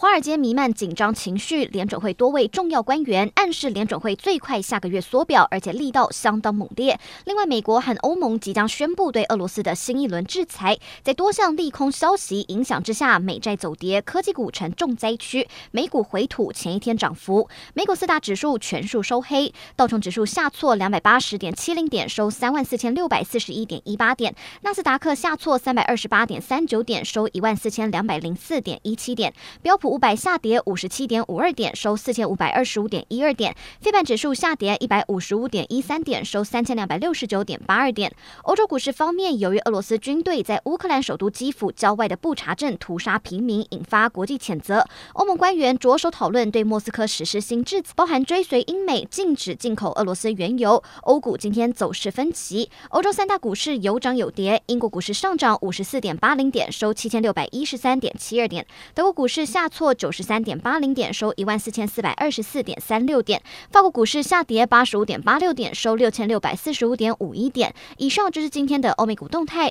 华尔街弥漫紧张情绪，联准会多位重要官员暗示联准会最快下个月缩表，而且力道相当猛烈。另外，美国和欧盟即将宣布对俄罗斯的新一轮制裁，在多项利空消息影响之下，美债走跌，科技股成重灾区，美股回吐前一天涨幅。美股四大指数全数收黑，道琼指数下挫两百八十点七零点，收三万四千六百四十一点一八点；纳斯达克下挫三百二十八点三九点，收一万四千两百零四点一七点；标普五百下跌五十七点五二点，收四千五百二十五点一二点。非半指数下跌一百五十五点一三点，收三千两百六十九点八二点。欧洲股市方面，由于俄罗斯军队在乌克兰首都基辅郊外的布查镇屠杀平民，引发国际谴责。欧盟官员着手讨论对莫斯科实施新制裁，包含追随英美禁止进口俄罗斯原油。欧股今天走势分歧，欧洲三大股市有涨有跌。英国股市上涨五十四点八零点，收七千六百一十三点七二点。德国股市下挫九。十三点八零点，收一万四千四百二十四点三六点。法国股市下跌八十五点八六点，收六千六百四十五点五一点。以上就是今天的欧美股动态。